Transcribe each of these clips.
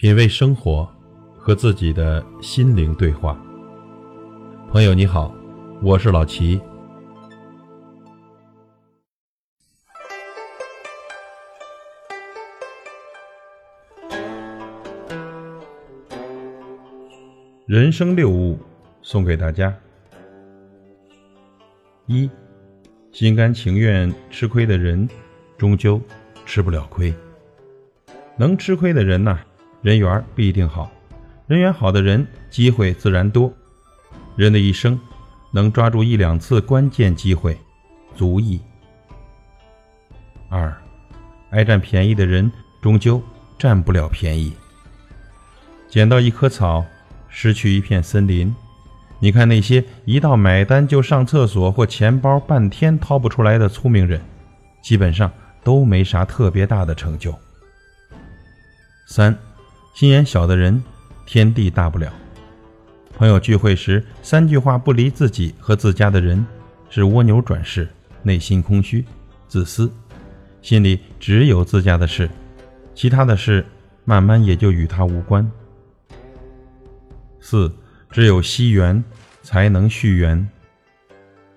品味生活，和自己的心灵对话。朋友你好，我是老齐。人生六悟送给大家：一，心甘情愿吃亏的人，终究吃不了亏。能吃亏的人呐。人缘必定好，人缘好的人，机会自然多。人的一生，能抓住一两次关键机会，足矣。二，爱占便宜的人，终究占不了便宜。捡到一棵草，失去一片森林。你看那些一到买单就上厕所或钱包半天掏不出来的聪明人，基本上都没啥特别大的成就。三。心眼小的人，天地大不了。朋友聚会时，三句话不离自己和自家的人，是蜗牛转世，内心空虚、自私，心里只有自家的事，其他的事慢慢也就与他无关。四，只有惜缘，才能续缘。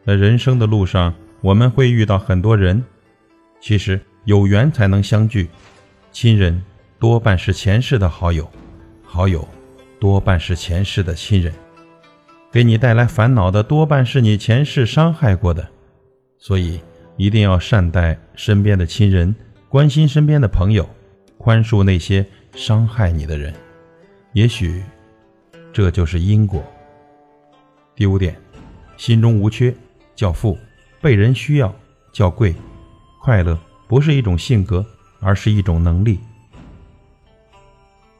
在人生的路上，我们会遇到很多人，其实有缘才能相聚，亲人。多半是前世的好友，好友多半是前世的亲人，给你带来烦恼的多半是你前世伤害过的，所以一定要善待身边的亲人，关心身边的朋友，宽恕那些伤害你的人，也许这就是因果。第五点，心中无缺叫富，被人需要叫贵，快乐不是一种性格，而是一种能力。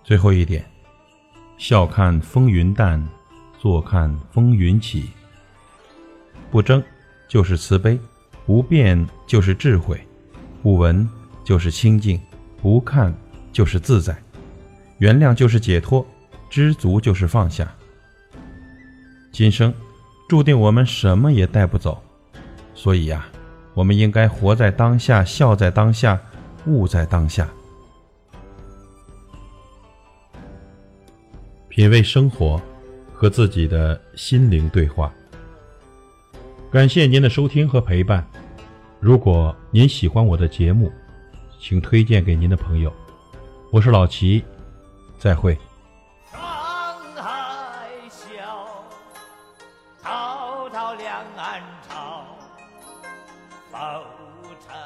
最后一点，笑看风云淡，坐看风云起。不争就是慈悲，不变就是智慧，不闻就是清净，不看就是自在，原谅就是解脱，知足就是放下。今生注定我们什么也带不走，所以呀，我们应该活在当下，笑在当下，悟在当下。品味生活和自己的心灵对话。感谢您的收听和陪伴。如果您喜欢我的节目，请推荐给您的朋友。我是老齐，再会。沧海笑，滔滔两岸潮。浮沉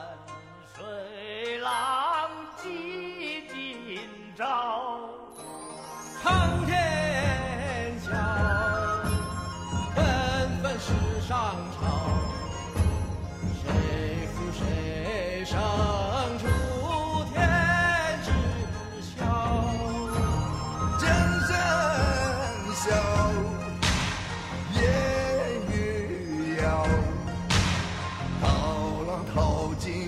水浪记今朝。上出天之角江山笑烟雨摇涛浪淘尽